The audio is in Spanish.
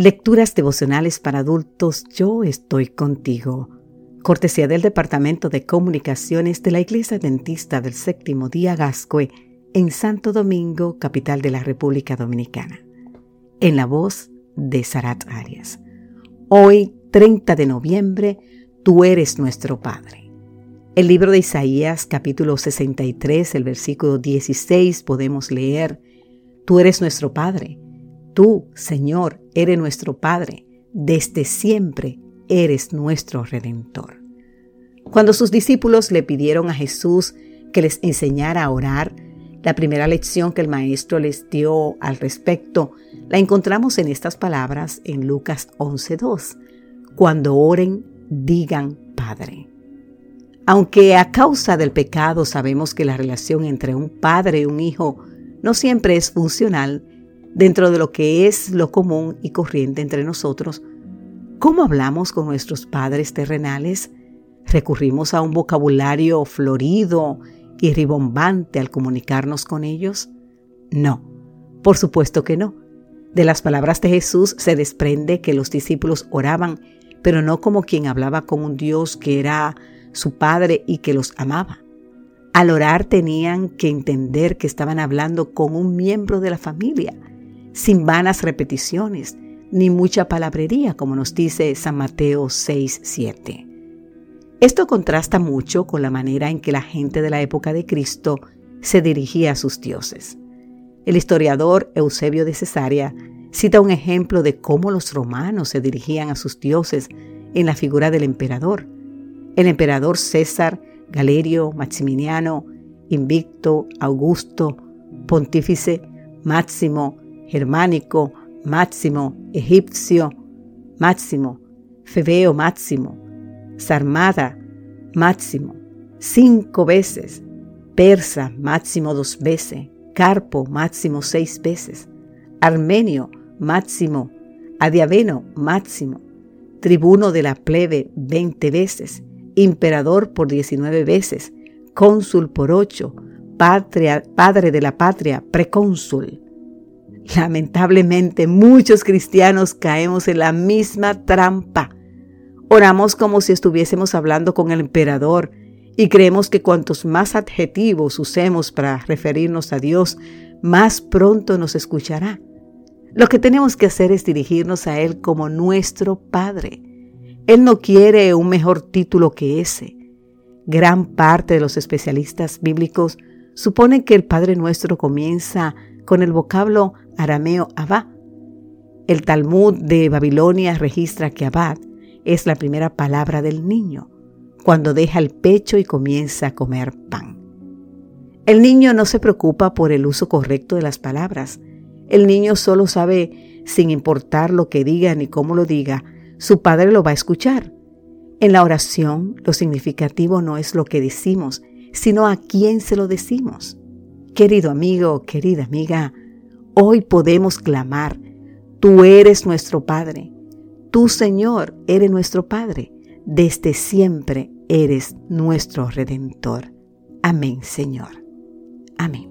Lecturas devocionales para adultos, yo estoy contigo. Cortesía del Departamento de Comunicaciones de la Iglesia Dentista del Séptimo Día Gascue en Santo Domingo, capital de la República Dominicana. En la voz de Sarat Arias. Hoy, 30 de noviembre, tú eres nuestro Padre. El libro de Isaías, capítulo 63, el versículo 16, podemos leer, Tú eres nuestro Padre Tú, Señor, eres nuestro Padre, desde siempre eres nuestro Redentor. Cuando sus discípulos le pidieron a Jesús que les enseñara a orar, la primera lección que el Maestro les dio al respecto la encontramos en estas palabras en Lucas 11.2. Cuando oren, digan Padre. Aunque a causa del pecado sabemos que la relación entre un padre y un hijo no siempre es funcional, dentro de lo que es lo común y corriente entre nosotros, ¿cómo hablamos con nuestros padres terrenales? ¿Recurrimos a un vocabulario florido y ribombante al comunicarnos con ellos? No, por supuesto que no. De las palabras de Jesús se desprende que los discípulos oraban, pero no como quien hablaba con un Dios que era su Padre y que los amaba. Al orar tenían que entender que estaban hablando con un miembro de la familia, sin vanas repeticiones, ni mucha palabrería, como nos dice San Mateo 6, 7. Esto contrasta mucho con la manera en que la gente de la época de Cristo se dirigía a sus dioses. El historiador Eusebio de Cesarea cita un ejemplo de cómo los romanos se dirigían a sus dioses en la figura del emperador. El emperador César, Galerio, Maximiliano, Invicto, Augusto, Pontífice, Máximo, germánico, máximo, egipcio, máximo, febeo máximo, sarmada, máximo, cinco veces, persa, máximo dos veces, carpo, máximo seis veces, armenio, máximo, adiaveno, máximo, tribuno de la plebe, veinte veces, emperador por diecinueve veces, cónsul por ocho, padre de la patria, precónsul. Lamentablemente muchos cristianos caemos en la misma trampa. Oramos como si estuviésemos hablando con el emperador y creemos que cuantos más adjetivos usemos para referirnos a Dios, más pronto nos escuchará. Lo que tenemos que hacer es dirigirnos a Él como nuestro Padre. Él no quiere un mejor título que ese. Gran parte de los especialistas bíblicos suponen que el Padre nuestro comienza con el vocablo arameo Abba. El Talmud de Babilonia registra que Abad es la primera palabra del niño, cuando deja el pecho y comienza a comer pan. El niño no se preocupa por el uso correcto de las palabras. El niño solo sabe, sin importar lo que diga ni cómo lo diga, su padre lo va a escuchar. En la oración, lo significativo no es lo que decimos, sino a quién se lo decimos. Querido amigo, querida amiga, Hoy podemos clamar, tú eres nuestro Padre, tú Señor eres nuestro Padre, desde siempre eres nuestro Redentor. Amén, Señor. Amén.